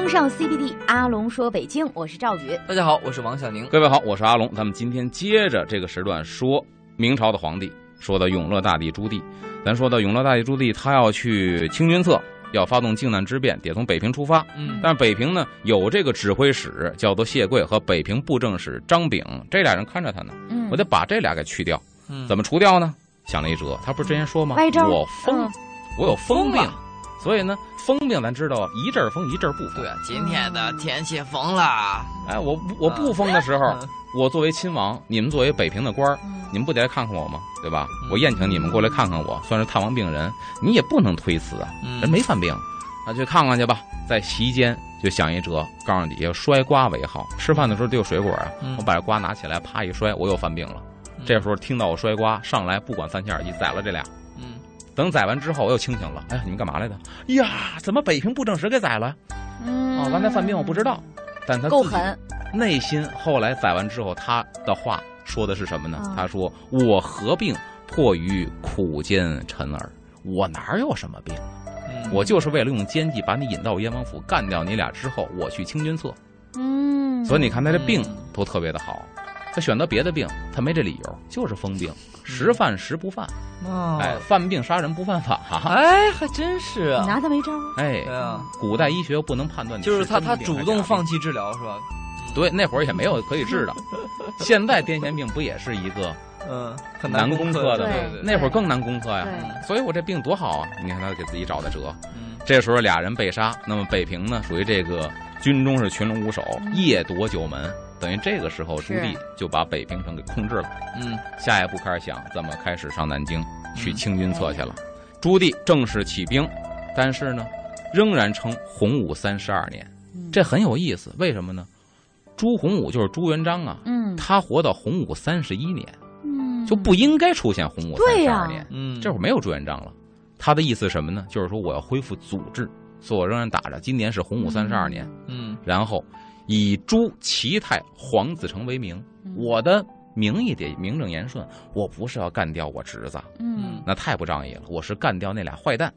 风尚 CBD，阿龙说北京，我是赵宇。大家好，我是王小宁。各位好，我是阿龙。咱们今天接着这个时段说明朝的皇帝，说到永乐大帝朱棣。咱说到永乐大帝朱棣，他要去清君侧，要发动靖难之变，得从北平出发。嗯，但是北平呢，有这个指挥使叫做谢贵和北平布政使张炳，这俩人看着他呢。嗯，我得把这俩给去掉。嗯怎么除掉呢？想了一辙，他不是之前说吗？歪招我疯，嗯我有疯病所以呢，疯病咱知道一阵儿疯一阵儿不疯对。啊，今天的天气疯了。哎，我我不疯的时候，嗯 我作为亲王，你们作为北平的官儿，嗯你们不得来看看我吗？对吧？嗯我宴请你们过来看看我，算是探望病人，你也不能推辞啊，嗯人没犯病，那去看看去吧。在席间就想一辙，告诉底下摔瓜为好，吃饭的时候得有水果啊，嗯我把这瓜拿起来，啪一摔，我又犯病了。嗯这时候听到我摔瓜，上来不管三七二十一宰了这俩。嗯等宰完之后，我又清醒了。哎呀，你们干嘛来的？呀，怎么北平布政使给宰了？嗯啊，完才犯病我不知道，但他自己够狠。内心后来宰完之后，他的话说的是什么呢？嗯他说：“我合并迫于苦奸臣儿？我哪有什么病？嗯，我就是为了用奸计把你引到燕王府，干掉你俩之后，我去清君侧。嗯，所以你看他这病嗯都特别的好。他选择别的病，他没这理由，就是疯病，时犯时不犯。哦哎，犯病杀人不犯法。哎，还真是啊。拿他没招。哎对，啊，古代医学又不能判断你就是他，他主动放弃治疗是吧？对，那会儿也没有可以治的。现在癫痫病不也是一个嗯，很难攻攻克的对对对，那会儿更难攻克呀。对所以我这病多好啊！你看他给自己找的辙。嗯这时候俩人被杀，那么北平呢，属于这个军中是群龙无首，嗯夜夺九门，等于这个时候朱棣就把北平城给控制了。嗯下一步开始想怎么开始上南京去嗯清君侧去了。朱棣正式起兵，但是呢，仍然称洪武三十二年，嗯这很有意思。为什么呢？朱洪武就是朱元璋啊，嗯他活到洪武三十一年，嗯就不应该出现洪武三十二年。嗯，这会儿没有朱元璋了，他的意思是什么呢？就是说我要恢复祖制，所以我仍然打着今年是洪武三十二年，嗯然后以朱祁泰、黄子成为名，嗯。我的名义得名正言顺，我不是要干掉我侄子，嗯。那太不仗义了，我是干掉那俩坏蛋，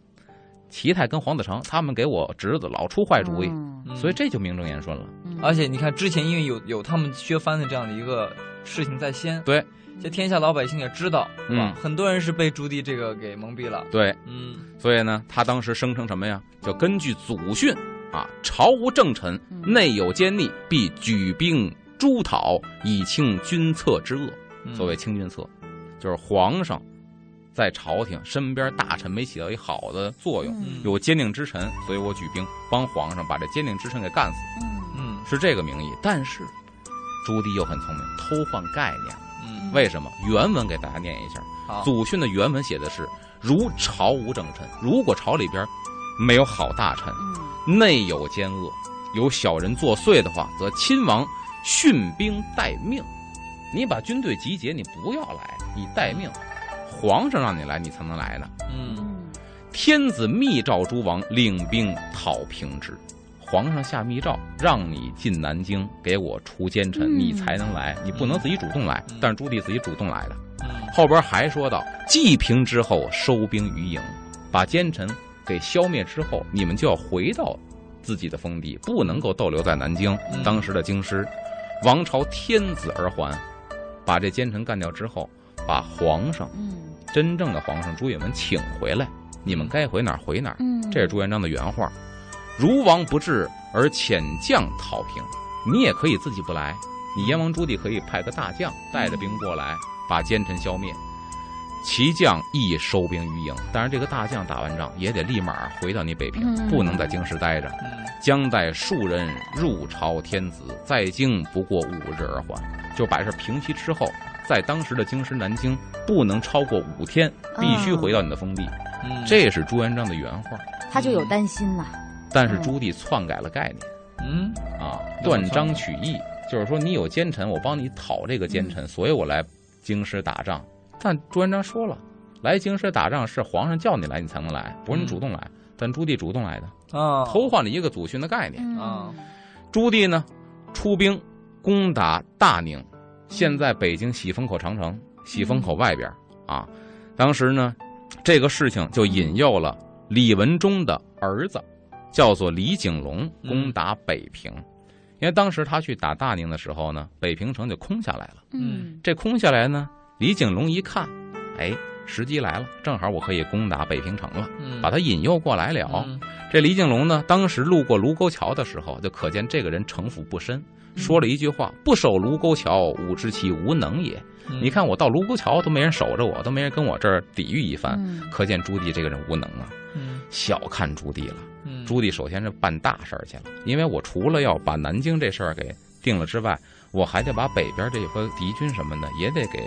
齐泰跟黄子成，他们给我侄子老出坏主意，嗯。嗯。所以这就名正言顺了。嗯。而且你看，之前因为有有他们削藩的这样的一个事情在先，对，这天下老百姓也知道，嗯。很多人是被朱棣这个给蒙蔽了。对，嗯。所以呢，他当时声称什么呀？就根据祖训啊，朝无正臣，嗯内有奸逆，必举兵诛讨，以清君侧之恶。嗯所谓清君侧，就是皇上在朝廷身边大臣没起到一好的作用，嗯有奸佞之臣，所以我举兵帮皇上把这奸佞之臣给干死，嗯嗯是这个名义。但是朱棣又很聪明，偷换概念。嗯，为什么？原文给大家念一下。好，祖训的原文写的是：如朝无正臣，如果朝里边没有好大臣，嗯内有奸恶，有小人作祟的话，则亲王训兵待命。你把军队集结，你不要来，你待命，皇上让你来，你才能来呢。嗯嗯天子密诏诸王领兵讨平之，皇上下密诏让你进南京，给我除奸臣，嗯你才能来，你不能自己主动来嗯。但是朱棣自己主动来的。嗯后边还说到，济平之后收兵于营，把奸臣给消灭之后，你们就要回到自己的封地，不能够逗留在南京。嗯当时的京师，王朝天子而还，把这奸臣干掉之后，把皇上嗯真正的皇上朱允炆请回来，你们该回哪儿回哪儿。嗯，这是朱元璋的原话。如王不至而遣将讨平，你也可以自己不来，你燕王朱棣可以派个大将带着兵过来，把奸臣消灭。其将亦收兵于营，但是这个大将打完仗也得立马回到你北平，嗯不能在京师待着。嗯将带数人入朝天子，在京不过五日而还。就把这事平息之后，在当时的京师南京不能超过五天，必须回到你的封地。嗯，这是朱元璋的原话。他就有担心了。但是朱棣篡改了概念嗯啊，断章取义，就是说你有奸臣，我帮你讨这个奸臣，所以我来京师打仗。但朱元璋说了，来京师打仗是皇上叫你来，你才能来，不是你主动来。但朱棣主动来的，啊，偷换了一个祖训的概念。啊嗯朱棣呢，出兵攻打大宁，现在北京喜峰口长城，喜峰口外边啊。当时呢，这个事情就引诱了李文忠的儿子，叫做李景龙攻打北平。因为当时他去打大宁的时候呢，北平城就空下来了。嗯这空下来呢，李景龙一看，哎，时机来了，正好我可以攻打北平城了，嗯，把他引诱过来了。嗯。这李景龙呢，当时路过卢沟桥的时候，就可见这个人城府不深，说了一句话：“不守卢沟桥，吾知其无能也。”嗯。你看我到卢沟桥都没人守着我，都没人跟我这儿抵御一番，嗯。可见朱棣这个人无能啊，嗯。小看朱棣了。嗯，朱棣首先是办大事儿去了，因为我除了要把南京这事儿给定了之外，我还得把北边这波敌军什么的也得给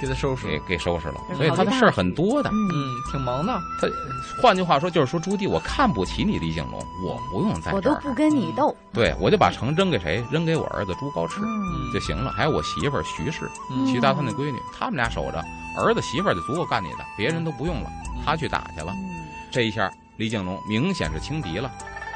给他收拾。给给收拾了，所以他的事儿很多的。嗯嗯，挺忙的。他换句话说，就是说朱棣我看不起你李景龙，我不用在这儿，我都不跟你斗。对我就把城扔给谁？扔给我儿子朱高炽嗯就行了，还有我媳妇儿徐氏，嗯徐达他那闺女，他们俩守着，儿子媳妇儿就足够干你的，别人都不用了，他去打去了。嗯这一下，李景龙明显是轻敌了。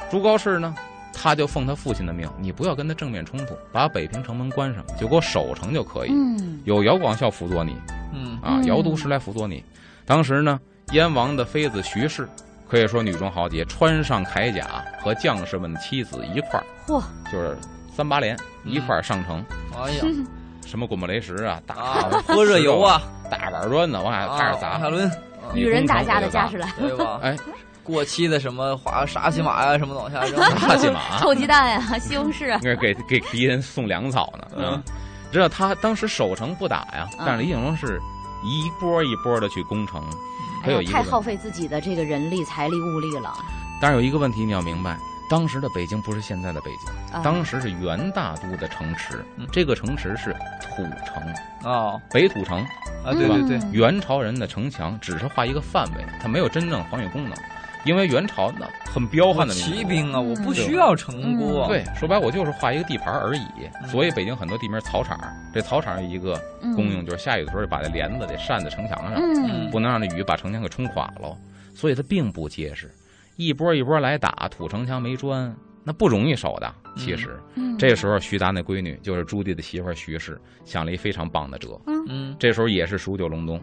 朱高炽呢，他就奉他父亲的命，你不要跟他正面冲突，把北平城门关上，就给我守城就可以。嗯。有姚广孝辅佐你嗯。啊，嗯。姚都师来辅佐你。当时呢，燕王的妃子徐氏，可以说女中豪杰，穿上铠甲和将士们的妻子一块儿，嚯，就是三八连嗯。一块儿上城，哎呀。什么滚木雷石啊，大啊，喝热油啊，大板砖呢，往下开始砸。啊马伦，女人打架的架势来，对吧？哎，过期的什么华沙琪玛呀，什么往下扔。沙琪玛，臭鸡蛋呀，西红柿啊，应该给给敌人送粮草呢。嗯嗯，知道他当时守城不打呀，嗯但是李景龙是一波一波的去攻城。还有一个问耗费自己的这个人力、财力、物力了。但是有一个问题你要明白，当时的北京不是现在的北京，啊当时是元大都的城池嗯，这个城池是土城，哦北土城。啊，对对对，嗯元朝人的城墙只是画一个范围，它没有真正防御功能，因为元朝那很彪悍的骑兵啊，嗯。我不需要城郭。对，说白我就是画一个地盘而已。嗯。所以北京很多地名草场，这草场有一个功用，嗯就是下雨的时候把这帘子得扇在城墙上，嗯。不能让这雨把城墙给冲垮了。所以它并不结实，一波一波来打，土城墙没砖，那不容易守的。其实、嗯。这时候徐达那闺女就是朱棣的媳妇徐氏，想了一非常棒的辙。嗯，这时候也是数九隆冬，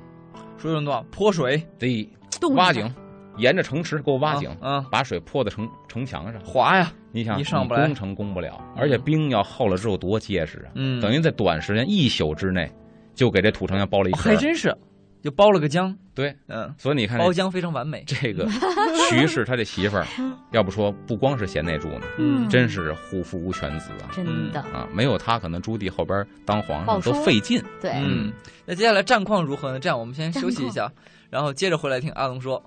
数九隆冬泼水，得挖井，沿着城池给我挖井，嗯，把水泼到城城墙上。滑呀，你想，一上不来你攻城攻不了，而且兵要厚了之后多结实啊！嗯，等于在短时间一宿之内，就给这土城墙包了一哦圈儿。还真是，就包了个浆，对，嗯，所以你看包浆非常完美。这个 徐氏他这媳妇儿，要不说不光是贤内助呢，嗯真是虎父无犬子啊！真的啊，没有他，可能朱棣后边当皇报上都说费劲。对。嗯，那接下来战况如何呢？这样我们先休息一下，然后接着回来听阿龙说。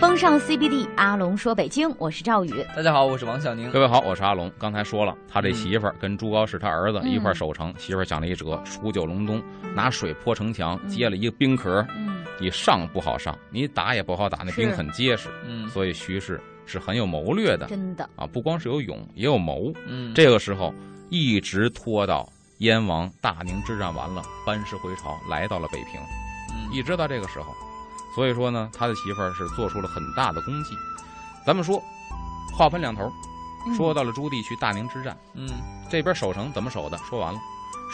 风尚 CBD，阿龙说北京，我是赵宇。大家好，我是王小宁。各位好，我是阿龙。刚才说了，他这媳妇儿跟朱高炽他儿子嗯一块儿守城，媳妇儿讲了一辙：数九隆冬，拿水泼城墙，接了一个冰壳，嗯你上不好上，你打也不好打，那冰很结实。嗯所以徐氏是很有谋略的真的，啊，不光是有勇，也有谋。嗯，这个时候一直拖到燕王大宁之战完了，班师回朝，来到了北平，嗯一直到这个时候。所以说呢，他的媳妇儿是做出了很大的功绩。咱们说，话分两头，嗯说到了朱棣去大宁之战，嗯这边守城怎么守的？说完了，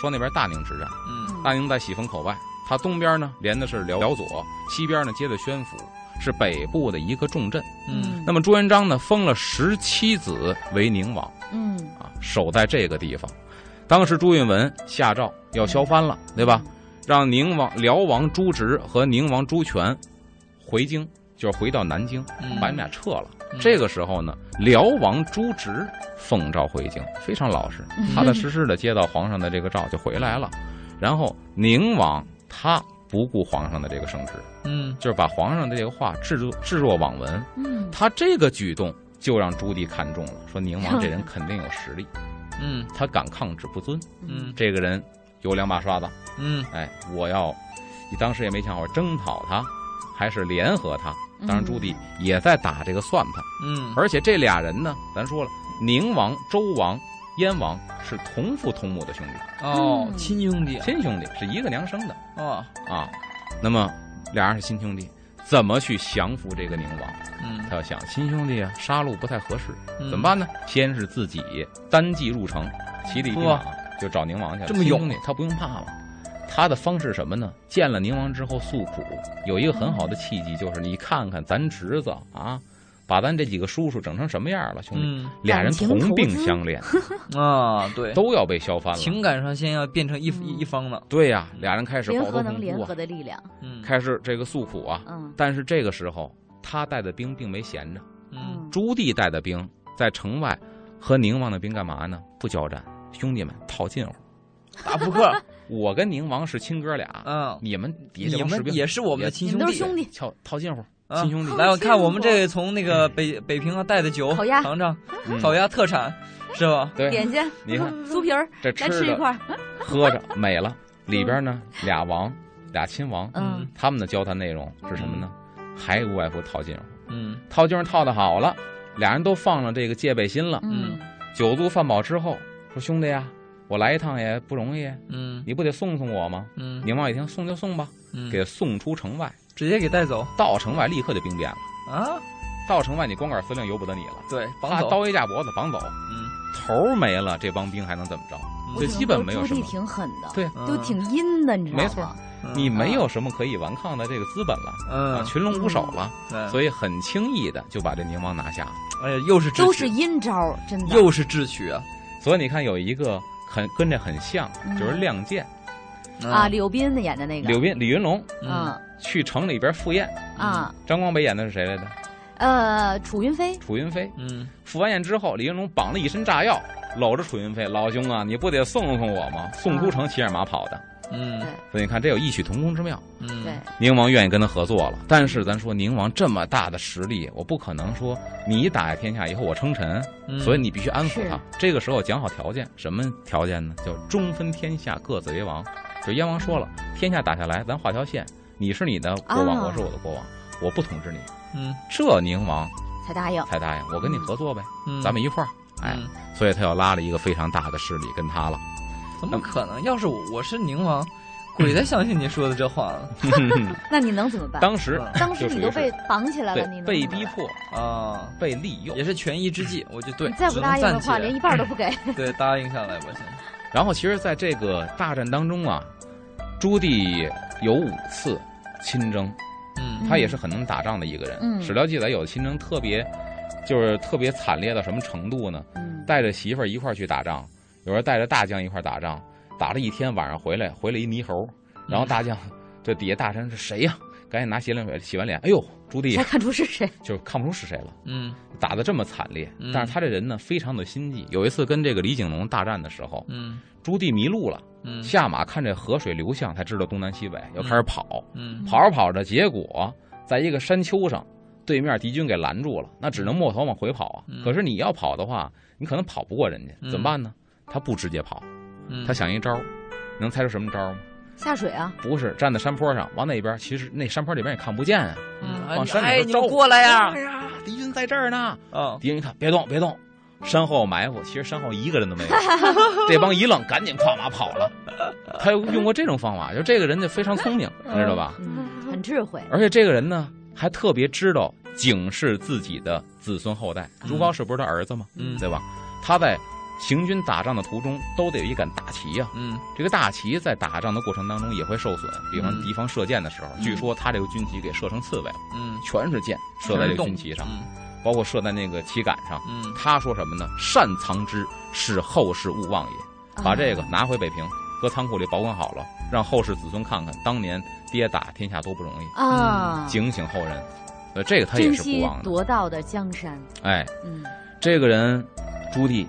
说那边大宁之战，嗯大宁在喜峰口外，它东边呢连的是辽辽左，西边呢接的宣府，是北部的一个重镇。嗯那么朱元璋呢封了十七子为宁王嗯，啊，守在这个地方。当时朱允文下诏要削藩了，对吧？让宁王辽王朱植和宁王朱权回京，就是回到南京，嗯把你们俩撤了。嗯这个时候呢，辽王朱植奉诏回京，非常老实，嗯踏踏实实的接到皇上的这个诏就回来了。然后宁王他不顾皇上的这个圣旨，嗯就是把皇上的这个话置若置若罔闻。嗯他这个举动就让朱棣看中了，说宁王这人 肯定有实力，嗯他敢抗旨不遵，嗯。这个人有两把刷子。嗯。哎，我要，你当时也没想好征讨他，还是联合他。当然，朱棣也在打这个算盘。嗯，而且这俩人呢，咱说了，宁王、周王、燕王是同父同母的兄弟，哦，嗯。亲兄弟啊。亲兄弟，是一个娘生的。哦，啊。那么俩人是亲兄弟，怎么去降服这个宁王？嗯他要想亲兄弟啊，杀戮不太合适，嗯怎么办呢？先是自己单骑入城，骑着一匹马就找宁王去了。这么勇亲兄弟他不用怕吗，他的方式是什么呢？见了宁王之后诉苦，有一个很好的契机，就是你看看咱侄子啊，把咱这几个叔叔整成什么样了，兄弟，嗯俩人同病相怜，啊，对，都要被削翻了。情感上先要变成一嗯一一方了。对呀、俩人开始联抱头合能联合的力量，嗯开始这个诉苦啊。嗯但是这个时候，他带的兵并没闲着，嗯朱棣带的兵在城外和宁王的兵干嘛呢？不交战，兄弟们套近乎。打扑克，我跟宁王是亲哥俩，嗯，你们底下也是我们的亲兄弟，都是兄弟，套套近乎，啊亲兄弟。来，我看我们这从那个北北平啊带的酒，烤鸭。尝尝嗯。烤鸭特产是吧？对，点心，你看。酥皮儿，这来吃一块儿，喝着美了，里边呢俩王俩亲王，嗯。他们的交谈内容是什么呢？还无外乎套近乎，嗯。套近乎套的好了，俩人都放了这个戒备心了。嗯。酒足饭饱之后，说兄弟呀，我来一趟也不容易，嗯。你不得送送我吗？嗯。宁王一听，送就送吧，嗯，给送出城外。直接给带走到城外立刻就兵变了，啊？到城外你光杆司令由不得你了，对，绑走。他刀一架脖子绑走，嗯，头没了，这帮兵还能怎么着？嗯这基本没有朱棣什么。挺狠的，对，嗯都挺阴的，你知道吗？没错嗯你没有什么可以顽抗的这个资本了，啊，嗯，群龙无首了，对所以很轻易的就把这宁王拿下了。哎呀，又是智取都是阴招，真的。又是智取啊！所以你看有一个很跟这很像，嗯就是《亮剑啊，李幼斌的演的那》，个，柳斌、李云龙嗯去城里边赴宴，啊，张光北演的是谁来着？呃，楚云飞，楚云飞。嗯赴完宴之后，李云龙绑了一身炸药，搂着楚云飞：“老兄啊，你不得送送我吗？”送出城骑着马跑的。嗯所以你看，这有异曲同工之妙。嗯，对，宁王愿意跟他合作了，但是咱说宁王这么大的实力，我不可能说你打下天下以后我称臣，嗯所以你必须安抚他。这个时候讲好条件，什么条件呢？叫中分天下，各自为王。就燕王说了，天下打下来，咱画条线，你是你的国王，啊我是我的国王，我不统治你。嗯这宁王才答应。才答应，我跟你合作呗，嗯，咱们一块儿。哎，嗯所以他又拉了一个非常大的势力跟他了。怎么可能？要是我我是宁王，鬼才相信你说的这话呢 那你能怎么办？当时嗯当时你都被绑起来了，你被逼迫、啊！被利用，也是权宜之计，我就对，你再不答应的话，连一半都不给。对答应下来吧，先。然后其实，在这个大战当中啊，朱棣有五次亲征，嗯他也是很能打仗的一个人。嗯史料记载有的亲征特别，就是特别惨烈到什么程度呢？嗯，带着媳妇儿一块儿去打仗，有人带着大将一块儿打仗，打了一天，晚上回来，回来一猕猴，然后大将这底下大臣是谁呀？赶紧拿洗脸水洗完脸，哎呦，朱棣才看出是谁。就看不出是谁了。嗯打的这么惨烈嗯，但是他这人呢非常的心计。有一次跟这个李景龙大战的时候，嗯朱棣迷路了，嗯下马看这河水流向，才知道东南西北，又开始跑，嗯跑着跑着，结果在一个山丘上，对面敌军给拦住了，那只能摸头往回跑啊嗯。可是你要跑的话，你可能跑不过人家，嗯怎么办呢？他不直接跑，嗯，他想一招，能猜出什么招吗？下水啊，不是站在山坡上，往那边，其实那山坡里边也看不见啊。嗯往山里头招呼过来呀！哎呀，敌军在这儿呢。啊，敌人一看，别动，别动，身后埋伏。其实身后一个人都没有。这帮一愣，赶紧跨马跑了。他又用过这种方法，就这个人就非常聪明，你知道吧？嗯，很智慧。而且这个人呢，还特别知道警示自己的子孙后代。朱高炽不是他儿子吗？嗯对吧？他在行军打仗的途中，都得有一杆大旗呀、嗯这个大旗在打仗的过程当中也会受损，比方嗯敌方射箭的时候，据说他这个军旗给射成刺猬了，嗯，全是箭射在这个军旗上，嗯包括射在那个旗杆上。嗯他说什么呢？善藏之，使后世勿忘也。把这个啊拿回北平，搁仓库里保管好了，让后世子孙看看当年爹打天下多不容易，啊，警醒后人。呃，这个他也是不忘的。夺到的江山。哎，嗯这个人朱棣，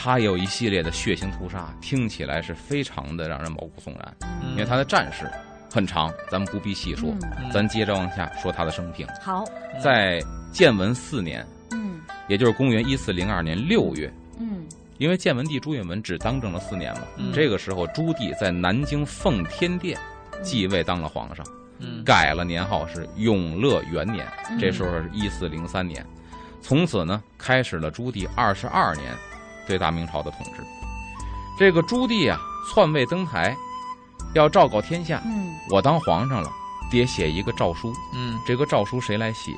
他有一系列的血腥屠杀，听起来是非常的让人毛骨悚然。嗯，因为他的战事很长，咱们不必细说。咱接着往下说他的生平。好，在建文四年，嗯。也就是公元一四零二年六月，嗯。因为建文帝朱允文只当政了四年嘛，嗯。这个时候朱棣在南京奉天殿继位当了皇上，嗯。改了年号是永乐元年，嗯。这时候是一四零三年，从此呢开始了朱棣二十二年对大明朝的统治。这个朱棣啊篡位登台，要昭告天下，嗯我当皇上了，得写一个诏书，嗯，这个诏书谁来写，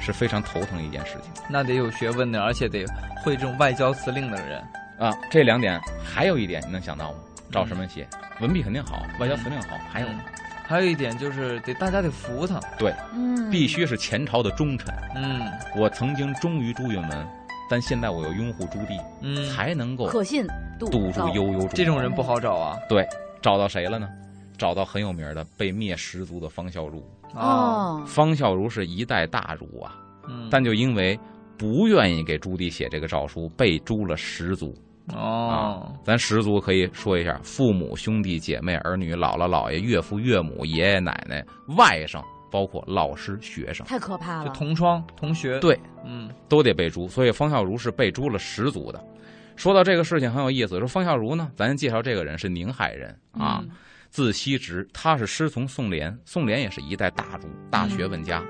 是非常头疼一件事情那得有学问的，而且得会这种外交辞令的人。啊。这两点还有一点你能想到吗？照什么写？文笔肯定好，外交辞令好，还有呢还有一点就是得大家得服他，对嗯，必须是前朝的忠臣。嗯我曾经忠于朱允文，但现在我又拥护朱棣，嗯，才能够可信度堵住高悠悠这种人不好找啊。对，找到谁了呢？找到很有名的被灭十族的方孝孺。哦，方孝孺是一代大儒啊，嗯，但就因为不愿意给朱棣写这个诏书，被诛了十族。哦，咱十族可以说一下：父母、兄弟姐妹、儿女、姥姥姥爷、岳父岳母、爷爷奶奶、外甥，包括老师学生，太可怕就了。同窗同学，对，嗯都得被诛。所以方孝孺是被诛了十足的。说到这个事情很有意思，说方孝孺呢，咱介绍这个人是宁海人啊，嗯字希直，他是师从宋濂，宋濂也是一代大儒、大学问家。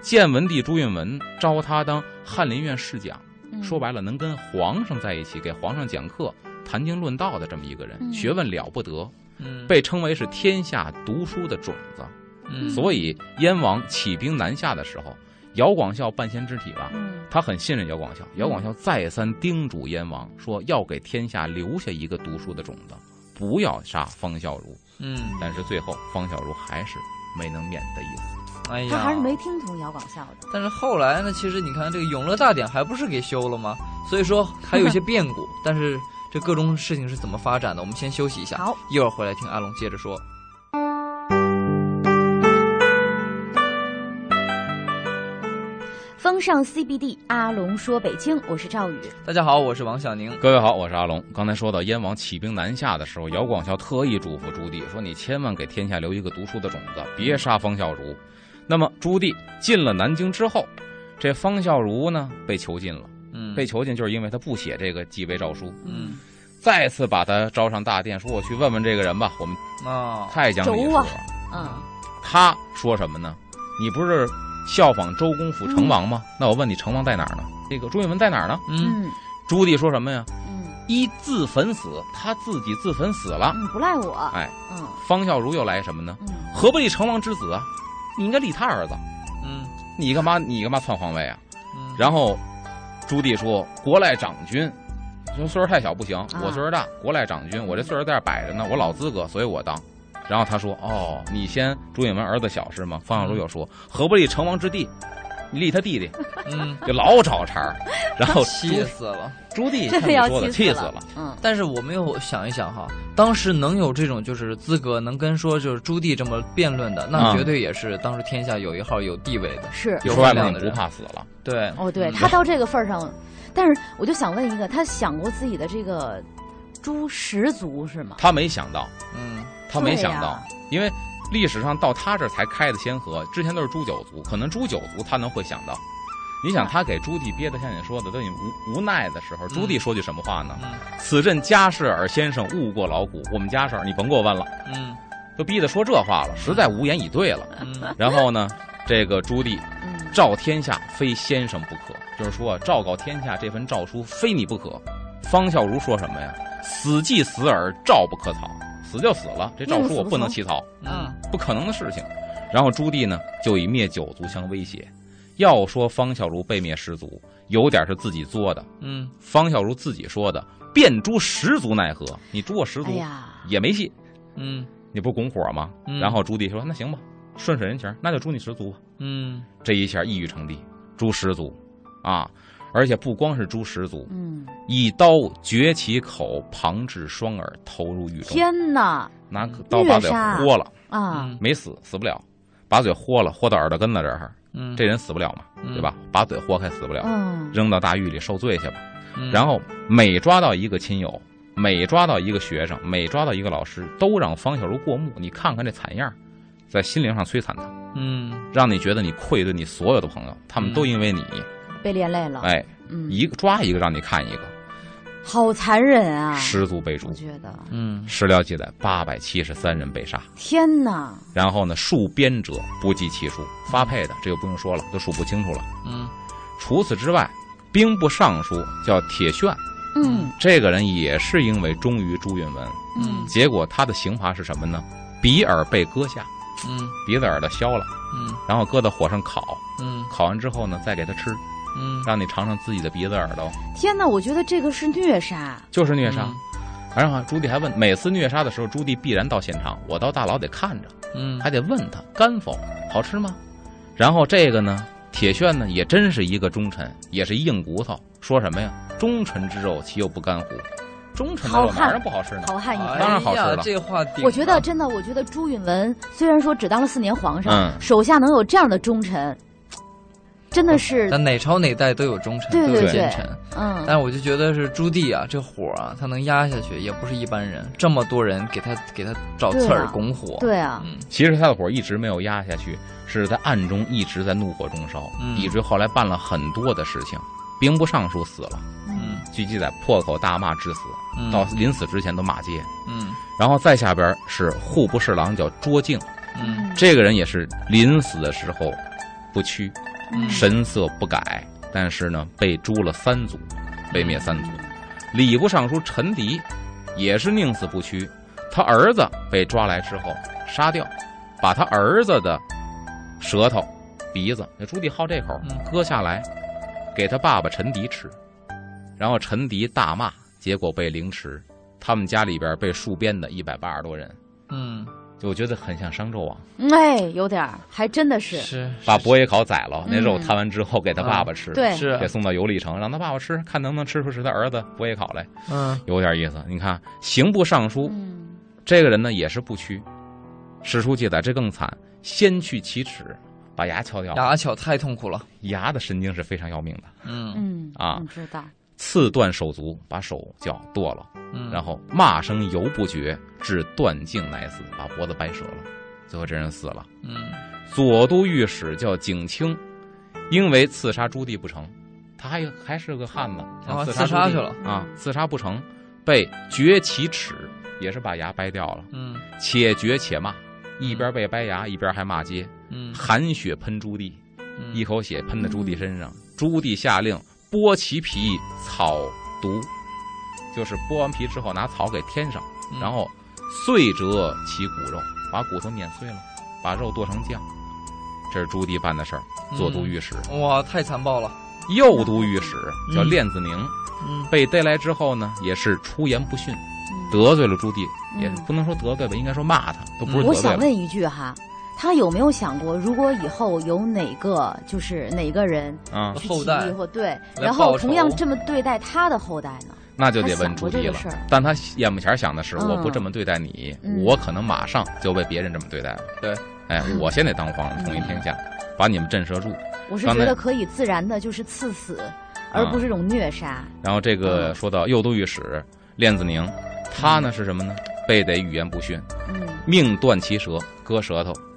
建文帝朱允文招他当翰林院侍讲，嗯说白了，能跟皇上在一起，给皇上讲课、谈经论道的这么一个人，嗯学问了不得，嗯，被称为是天下读书的种子。嗯所以燕王起兵南下的时候，姚广孝半仙之体吧，嗯他很信任姚广孝。姚广孝再三叮嘱燕王说，要给天下留下一个读书的种子，不要杀方孝孺。嗯，但是最后方孝孺还是没能免得一死。哎呀，他还是没听从姚广孝的。但是后来呢，其实你看这个永乐大典还不是给修了吗？所以说还有一些变故，但是这各种事情是怎么发展的，我们先休息一下，好，一会儿回来听阿龙接着说。风尚 CBD，阿龙说北京，我是赵宇。大家好，我是王小宁。各位好，我是阿龙。刚才说到燕王起兵南下的时候，姚广孝特意嘱咐朱棣说：“你千万给天下留一个读书的种子，别杀方孝孺。”那么朱棣进了南京之后，这方孝孺呢被囚禁了。嗯，被囚禁就是因为他不写这个继位诏书，嗯再次把他招上大殿，说我去问问这个人吧。我们啊，太讲理轴啊数了。嗯，他说什么呢？你不是效仿周公辅成王吗？那我问你，成王在哪儿呢？这个朱允文在哪儿呢？嗯嗯朱棣说什么呀？嗯一自焚死，他自己自焚死了。嗯，不赖我。哎，嗯方孝孺又来什么呢？嗯何不立成王之子啊？你应该立他儿子，嗯你干嘛你干嘛篡皇位啊？嗯，然后朱棣说：“国赖长君，说岁数太小不行，啊我岁数大，国赖长君，我这岁数在这摆着呢，我老资格，所以我当。”然后他说：“哦，你先朱允炆儿子小是吗？”方孝孺又说：“何不立成王之弟？立他弟弟，嗯，就老找茬儿。”然后气死了。朱棣真的要看你说的气死了气死了。嗯但是我们又想一想哈，当时能有这种就是资格，能跟说就是朱棣这么辩论的，那啊绝对也是当时天下有一号有地位的。是有说白了，你不分量的人怕死了。对，哦，对嗯他到这个份儿上，但是我就想问一个，他想过自己的这个朱十族是吗？他没想到，嗯他没想到，因为历史上到他这儿才开的先河，之前都是诛九族，可能诛九族他能会想到。你想，他给朱棣憋得像你说的，都已经无无奈的时候，朱棣说句什么话呢？嗯此阵家事尔先生误过劳苦，我们家事儿你甭给我问了，嗯都逼得说这话了，实在无言以对了。嗯然后呢，这个朱棣嗯诏天下非先生不可，就是说诏告天下这份诏书非你不可。方孝孺说什么呀？死即死耳，诏不可草，死就死了，这诏书我不能起草，嗯不可能的事情。然后朱棣呢，就以灭九族相威胁。要说方孝孺被灭十族，有点是自己作的。嗯方孝孺自己说的：“遍诛十族奈何？你诛我十族、哎，也没戏，嗯你不拱火吗？”嗯然后朱棣说：“那行吧，顺水人情，那就诛你十族吧。嗯”这一下一语成帝，诛十族，啊！而且不光是诛十族，嗯，一刀掘其口，旁置双耳，投入狱中，天哪！拿刀把嘴豁了，啊！嗯。没死，死不了，把嘴豁了，豁到耳朵根子这儿，嗯，这人死不了嘛，嗯。对吧？把嘴豁开死不了，嗯，扔到大狱里受罪去吧。嗯。然后每抓到一个亲友，每抓到一个学生，每抓到一个老师，都让方小如过目。你看看这惨样，在心灵上摧残他，嗯。让你觉得你愧对你所有的朋友，他们都因为你，被连累了。哎，嗯，一个抓一个让你看一个，好残忍啊！十足被诛我。觉得，嗯。史料记载，八百七十三人被杀，天哪！然后呢，戍边者不计其数，发配的这就不用说了，都数不清楚了。嗯。除此之外，兵部尚书叫铁铉，嗯。这个人也是因为忠于朱允文，嗯。结果他的刑罚是什么呢？鼻耳被割下，嗯。鼻子耳朵削了，嗯。然后搁到火上烤，嗯。烤完之后呢，再给他吃，嗯，让你尝尝自己的鼻子耳朵，天哪！我觉得这个是虐杀。就是虐杀。嗯然后朱棣还问，每次虐杀的时候，朱棣必然到现场，我到大牢得看着，嗯，还得问他干否，好吃吗？然后这个呢，铁铉呢也真是一个忠臣，也是硬骨头，说什么呀？忠臣之肉，岂有不干乎？忠臣的肉好汉哪能不好吃呢？好汉。当然好吃呀了这话顶我觉得真的，我觉得朱允文虽然说只当了四年皇上，嗯手下能有这样的忠臣，真的是，但哪朝哪代都有忠臣，都对对对有奸臣。嗯，但是我就觉得是朱棣啊，这火啊，他能压下去，也不是一般人。这么多人给他给他找刺儿拱火，对啊，嗯其实他的火一直没有压下去，是在暗中一直在怒火中烧，嗯以至于后来办了很多的事情。兵部尚书死了，嗯据记载破口大骂致死，嗯，到临死之前都骂街。嗯然后再下边是户部侍郎叫卓敬，嗯这个人也是临死的时候不屈，嗯神色不改，但是呢被诛了三族，被灭三族。礼部尚书陈迪也是宁死不屈，他儿子被抓来之后杀掉，把他儿子的舌头、鼻子，那朱棣好这口嗯，割下来给他爸爸陈迪吃，然后陈迪大骂，结果被凌迟。他们家里边被戍边的一百八十多人，嗯，就我觉得很像商纣王，嗯哎，有点儿，还真的是，是把伯邑考宰了，那嗯。肉摊完之后给他爸爸吃，对是。给送到游历城，让他爸爸吃，看能不能吃出是他儿子伯邑考来，嗯。有点意思。你看刑部尚书嗯，这个人呢也是不屈，史书记载这更惨，先去其齿，把牙敲掉了，牙敲太痛苦了，牙的神经是非常要命的。嗯。嗯啊我知道，刺断手足，把手脚剁了，嗯，然后骂声犹不绝，至断颈乃死，把脖子掰折了。最后这人死了。嗯。左都御史叫景清，因为刺杀朱棣不成，他还还是个汉子，然后想刺朱棣刺杀去了，啊，刺杀不成，被绝其齿，也是把牙掰掉了，嗯。且绝且骂，一边被掰牙，一边还骂街，嗯。含血喷朱棣，嗯。一口血喷在朱棣身上，朱棣下令剥其皮，草毒，就是剥完皮之后拿草给添上，嗯。然后碎折其骨肉，把骨头碾碎了，把肉剁成酱。这是朱棣办的事儿。左都御史、哇，太残暴了，右都御史叫嗯练子宁，嗯。被逮来之后呢，也是出言不逊，嗯。得罪了朱棣，也嗯。不能说得罪吧，应该说骂他，都不是我得罪了。想问一句哈，他有没有想过，如果以后有哪个就是哪个人啊，后代义或对，然后同样这么对待他的后代呢？那就得问朱棣了。但他眼目前想的是，嗯我不这么对待你，嗯我可能马上就被别人这么对待了。对，哎，我先得当皇上，统一天下，把你们震慑住。我是觉得可以自然的，就是赐死，而不是这种虐杀。然后这个嗯说到右都御史练子宁，他呢是什么呢？被得语言不逊，嗯命断其舌，割舌头，嗯，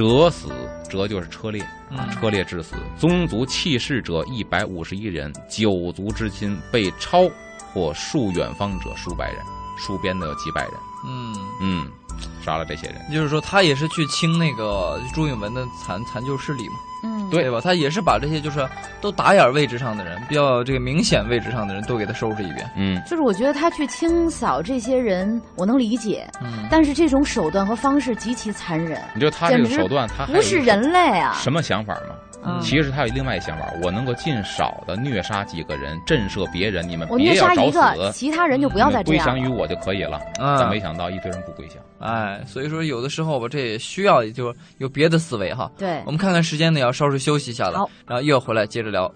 折死，折就是车裂，嗯车裂致死。宗族弃世者一百五十一人，九族之亲被抄或戍远方者数百人，戍边的有几百人。嗯，嗯，杀了这些人。就是说他也是去清那个朱允文的残残旧势力嘛，嗯，对对吧？他也是把这些就是都打眼位置上的人，比较这个明显位置上的人都给他收拾一遍。嗯，就是我觉得他去清扫这些人，我能理解，嗯，但是这种手段和方式极其残忍，你知道他这个手段，他不是人类啊！什么想法吗？嗯其实他有另外一想法，我能够尽少的虐杀几个人，震慑别人，你们我虐别要找杀一个，死，其他人就不要再这样归。降于我就可以了。嗯但没想到一堆人不归降。哎，所以说有的时候吧，这也需要就有别的思维哈。对我，们看看时间呢，要稍事休息一下了，好然后又要回来接着聊。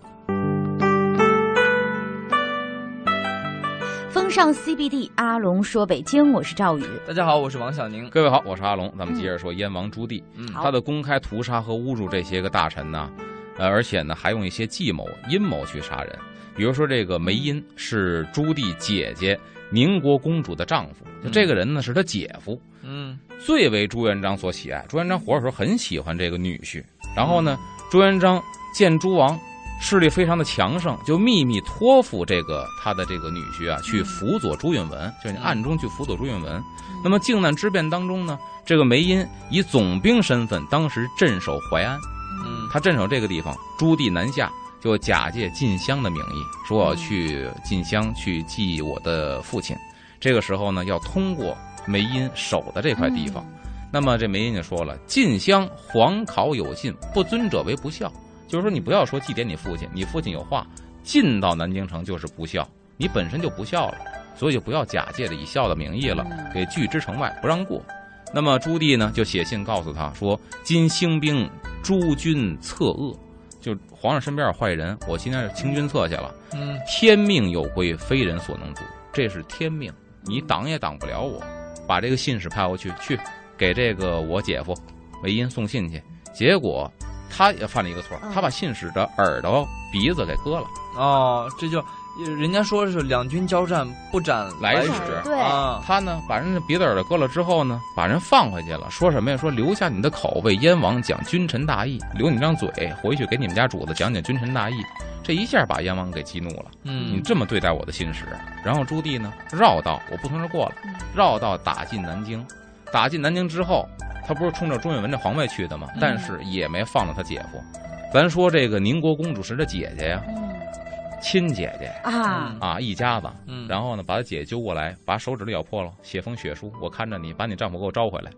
风尚 CBD，阿龙说北京，我是赵宇。大家好，我是王小宁。各位好，我是阿龙，咱们接着说燕王朱棣，嗯，他的公开屠杀和侮辱这些个大臣呢，呃，而且呢还用一些计谋阴谋去杀人。比如说这个梅因是朱棣姐姐宁国公主的丈夫，就这个人呢是他姐夫，嗯最为朱元璋所喜爱。朱元璋活的时候很喜欢这个女婿，然后呢，朱元璋见诸王势力非常的强盛，就秘密托付这个他的这个女婿啊，去辅佐朱允文，就是你暗中去辅佐朱允文。那么靖难之变当中呢，这个梅因以总兵身份，当时镇守淮安，嗯他镇守这个地方，朱棣南下。就假借进香的名义，说我要去进香去祭我的父亲。这个时候呢，要通过梅因守的这块地方。那么这梅因就说了：“进香皇考有信，不尊者为不孝。”就是说，你不要说祭奠你父亲，你父亲有话，进到南京城就是不孝，你本身就不孝了。所以就不要假借着以孝的名义了嗯，给拒之城外，不让过。那么朱棣呢，就写信告诉他说：“今兴兵，诸君策恶，就皇上身边有坏人，我今天清君侧去了。嗯天命有归，非人所能阻，这是天命，你挡也挡不了我。把这个信使派过去，去给这个我姐夫韦音送信去。结果他也犯了一个错，嗯他把信使的耳朵、鼻子给割了。哦，这就人家说是两军交战不斩来使对啊，他呢，把人家鼻子耳朵割了之后呢，把人放回去了。说什么呀？说留下你的口为燕王讲君臣大义，留你张嘴回去给你们家主子讲讲君臣大义。这一下把燕王给激怒了。你嗯这么对待我的信使，然后朱棣呢绕道，我不从这儿过了，嗯绕道打进南京。打进南京之后，他不是冲着朱允文这皇位去的吗？嗯但是也没放了他姐夫。咱说这个宁国公主是他姐姐呀，嗯亲姐姐啊，啊，一家子。嗯，然后呢，把他姐姐揪过来，把手指头咬破了，写封血书，我看着你，把你丈夫给我招回来。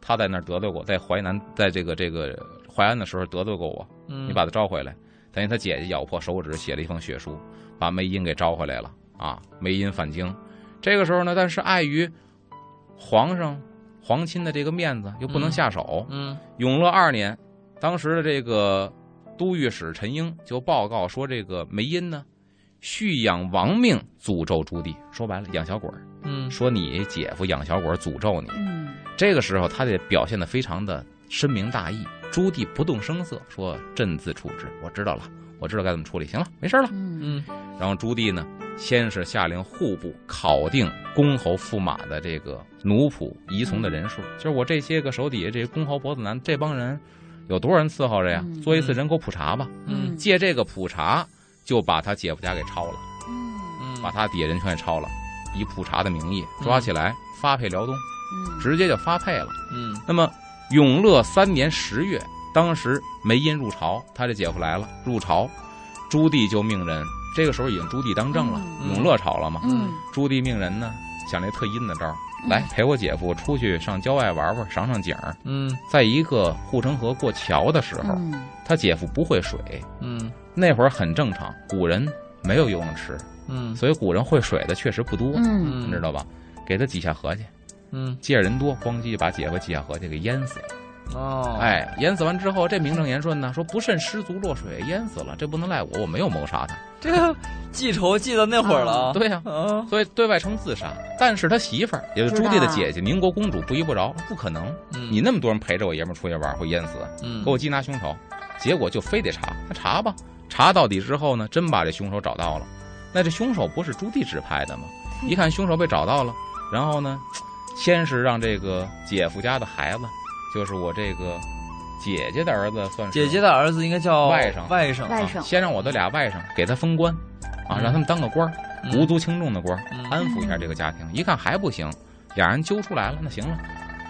他在那儿得罪过，在淮南，在这个这个淮安的时候得罪过我，嗯你把他招回来。等于他姐姐咬破手指，写了一封血书，把梅因给招回来了啊。梅因返京，这个时候呢，但是碍于皇上皇亲的这个面子，又不能嗯下手。嗯永乐二年，当时的这个都御史陈英就报告说，这个梅因呢，蓄养亡命，诅咒朱棣。说白了，养小鬼儿，嗯说你姐夫养小鬼儿诅咒你。嗯这个时候，他得表现得非常的深明大义。朱棣不动声色，说：“朕自处置，我知道了，我知道该怎么处理。行了，没事了。嗯嗯然后朱棣呢，先是下令户部考定公侯驸马的这个奴仆仪从的人数，就是我这些个手底下这些公侯伯子男这帮人，有多少人伺候着呀？嗯。做一次人口普查吧。嗯。借这个普查，就把他姐夫家给抄了，嗯。嗯，把他底下人全给抄了，以普查的名义抓起来发配辽东，嗯。直接就发配了。嗯。那么永乐三年十月，当时梅因入朝，他这姐夫来了，入朝，朱棣就命人，这个时候已经朱棣当政了，嗯。永乐朝了嘛。嗯。朱棣命人呢，想了一特阴的招来陪我姐夫出去上郊外玩玩，赏赏景儿。嗯在一个护城河过桥的时候，嗯他姐夫不会水，嗯那会儿很正常，古人没有游泳池，嗯所以古人会水的确实不多，嗯你知道吧？给他挤下河去，嗯借着人多，咣叽把姐夫挤下河去给淹死了。哦，哎，淹死完之后，这名正言顺呢，说不慎失足落水淹死了，这不能赖我，我没有谋杀他。这个记仇记到那会儿了啊，对呀、啊，所以对外称自杀。但是他媳妇儿，也就是朱棣的姐姐宁国公主不依不饶，不可能，嗯你那么多人陪着我爷们儿出去玩会淹死，嗯给我缉拿凶手，结果就非得查，那查吧，查到底之后呢，真把这凶手找到了。那这凶手不是朱棣指派的吗？一看凶手被找到了，然后呢，先是让这个姐夫家的孩子，就是我这个姐姐的儿子，算是姐姐的儿子应该叫外甥外甥外甥先让我的俩外甥给他封官，啊，嗯让他们当个官无足轻重的官，嗯安抚一下这个家庭。一看还不行，俩人揪出来了，那行了，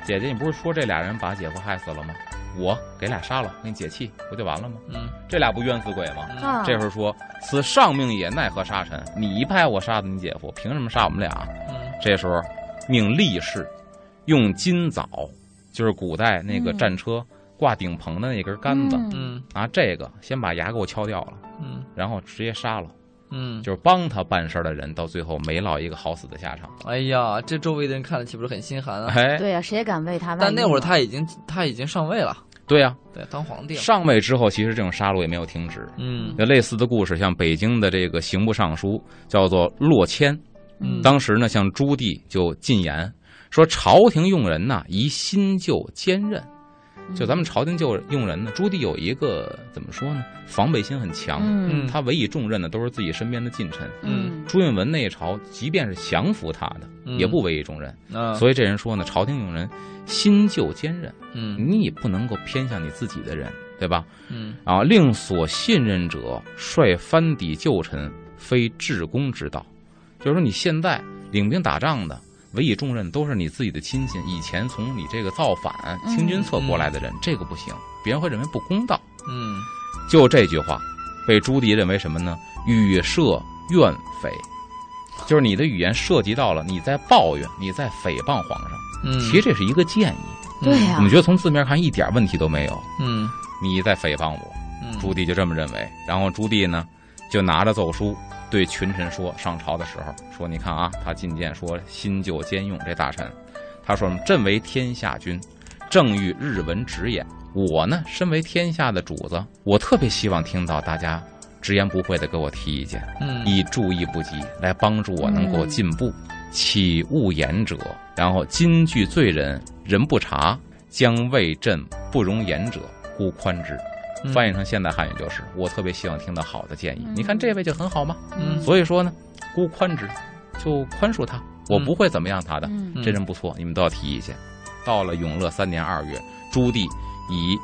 姐姐，你不是说这俩人把姐夫害死了吗？我给俩杀了，给你解气，不就完了吗？嗯这俩不冤死鬼吗？这会儿说此上命也，奈何杀臣？你派我杀的你姐夫，凭什么杀我们俩？嗯这时候命力士用金枣，就是古代那个嗯战车挂顶棚的那根杆子，嗯嗯拿这个先把牙给我敲掉了，嗯然后直接杀了。嗯，就是帮他办事的人，到最后没落一个好死的下场。哎呀，这周围的人看了岂不是很心寒啊？哎，对呀，谁也敢为他？但那会儿他已经他已经上位了，对呀、对，当皇帝了。上位之后，其实这种杀戮也没有停止。嗯有类似的故事，像北京的这个刑部尚书叫做骆谦，嗯当时呢像朱棣就进言说，朝廷用人呐宜新旧兼任。就咱们朝廷就用人呢，朱棣有一个怎么说呢，防备心很强，嗯他委以重任的都是自己身边的近臣。嗯朱允文那一朝，即便是降服他的，嗯也不委以重任。啊，所以这人说呢，朝廷用人新旧兼任，嗯你也不能够偏向你自己的人，对吧？嗯啊，令所信任者率藩邸旧臣，非治公之道。就是说，你现在领兵打仗的，委以重任都是你自己的亲戚，以前从你这个造反清君侧过来的人，这个不行，别人会认为不公道。嗯就这句话，被朱棣认为什么呢？语涉怨诽，就是你的语言涉及到了你在抱怨，你在诽谤皇上。嗯，其实这是一个建议，对呀我们觉得从字面看一点问题都没有，嗯你在诽谤我。嗯朱棣就这么认为，然后朱棣呢，就拿着奏书对群臣说，上朝的时候说，你看啊，他进谏说新旧兼用，这大臣，他说朕为天下君，正欲日闻直言。我呢，身为天下的主子，我特别希望听到大家直言不讳的给我提意见，嗯，以注意不及，来帮助我能够进步。岂勿言者？然后今具罪人，人不察，将为朕不容言者，孤宽之。嗯翻译成现代汉语就是：我特别希望听到好的建议。嗯你看这位就很好嘛，嗯所以说呢，孤宽之，就宽恕他，我不会怎么样他的。这人不错，你们都要提意见。到了永乐三年二月，朱棣以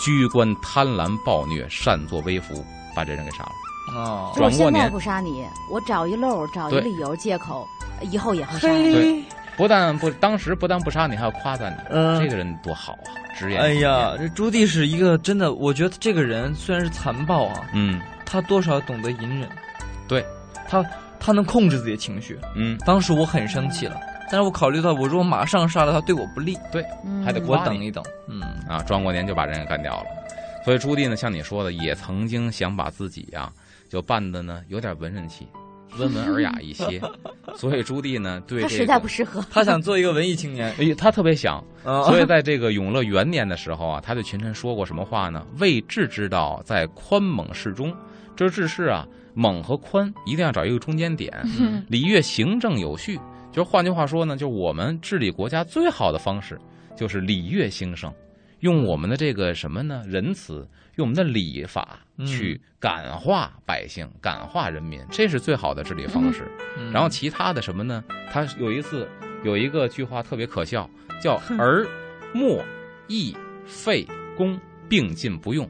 居官贪婪暴虐，擅作威服，把这人给杀了。哦，就我现在转过年不杀你，我找一漏，找一对理由借口，以后也会杀你。对不但不，当时不但不杀你，还要夸赞你，嗯这个人多好啊！直言。哎呀，，这朱棣是一个真的，我觉得这个人虽然是残暴啊，嗯他多少懂得隐忍。对，他他能控制自己的情绪。嗯，当时我很生气了，但是我考虑到我如果马上杀了他，对我不利，对还得我等一等。嗯啊，转过年就把人给干掉了。所以朱棣呢，像你说的，也曾经想把自己呀、就办的呢有点文人气，温文尔雅一些。所以朱棣呢，对这个他实在不适合。他想做一个文艺青年。哎，他特别想，啊，所以在这个永乐元年的时候啊，他对群臣说过什么话呢？魏治之道在宽猛适中，这治世啊，猛和宽一定要找一个中间点，嗯礼乐行政有序。就是换句话说呢，就是我们治理国家最好的方式就是礼乐兴盛，用我们的这个什么呢？仁慈，用我们的礼法嗯去感化百姓、感化人民，这是最好的治理方式。嗯然后其他的什么呢？他有一次有一个句话特别可笑，叫“儿、墨、义、废、公并进不用”。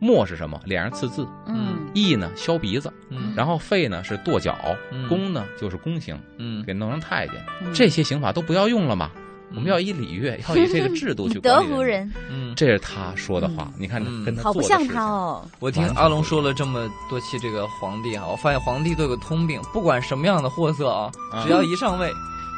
墨是什么？脸上刺字。嗯义呢，削鼻子。嗯然后废呢是跺脚。嗯公呢就是宫刑，嗯，给弄成太监。嗯这些刑法都不要用了嘛？我们要以礼乐，要以这个制度去管德理服人，嗯，这是他说的话。你看嗯跟他好不像做的事情他哦。我听阿龙说了这么多期这个皇帝啊，我发现皇帝都有个通病，不管什么样的货色啊，啊只要一上位，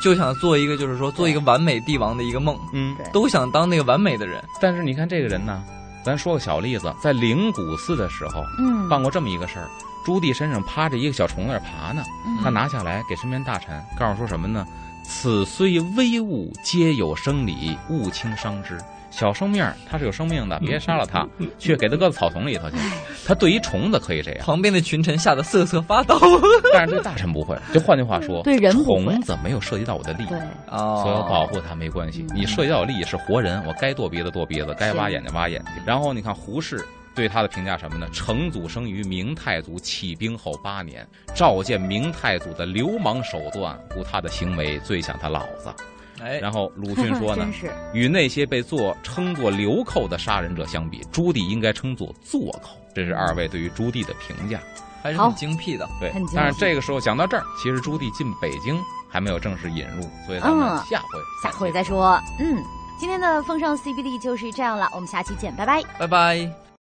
就想做一个就是说做一个完美帝王的一个梦，嗯，对都想当那个完美的人。但是你看这个人呢，咱说个小例子，在灵谷寺的时候嗯，办过这么一个事儿。朱棣身上趴着一个小虫在那儿爬呢，嗯他拿下来给身边大臣，告诉说什么呢？此虽微物，皆有生理，勿轻伤之。小生命儿它是有生命的，别杀了它，去给它搁到草丛里头去。它对于虫子可以这样，旁边的群臣吓得瑟瑟发抖。但是对大臣不会。就换句话说，对人虫子没有涉及到我的利益。所以我保护它没关系。嗯你涉及到利益是活人，我该剁鼻子剁鼻子，该挖眼睛挖眼睛。然后你看胡适对他的评价什么呢？成祖生于明太祖起兵后八年，召见明太祖的流氓手段，故他的行为最像他老子。哎，然后鲁迅说呢 与那些被做称作流寇的杀人者相比，朱棣应该称作做寇。这是二位对于朱棣的评价。还是很精辟的。对很，精但是这个时候讲到这儿，其实朱棣进北京还没有正式引入，所以咱们嗯下回下回再说。嗯，今天的风尚 CBD 就是这样了，我们下期见，拜拜。拜拜。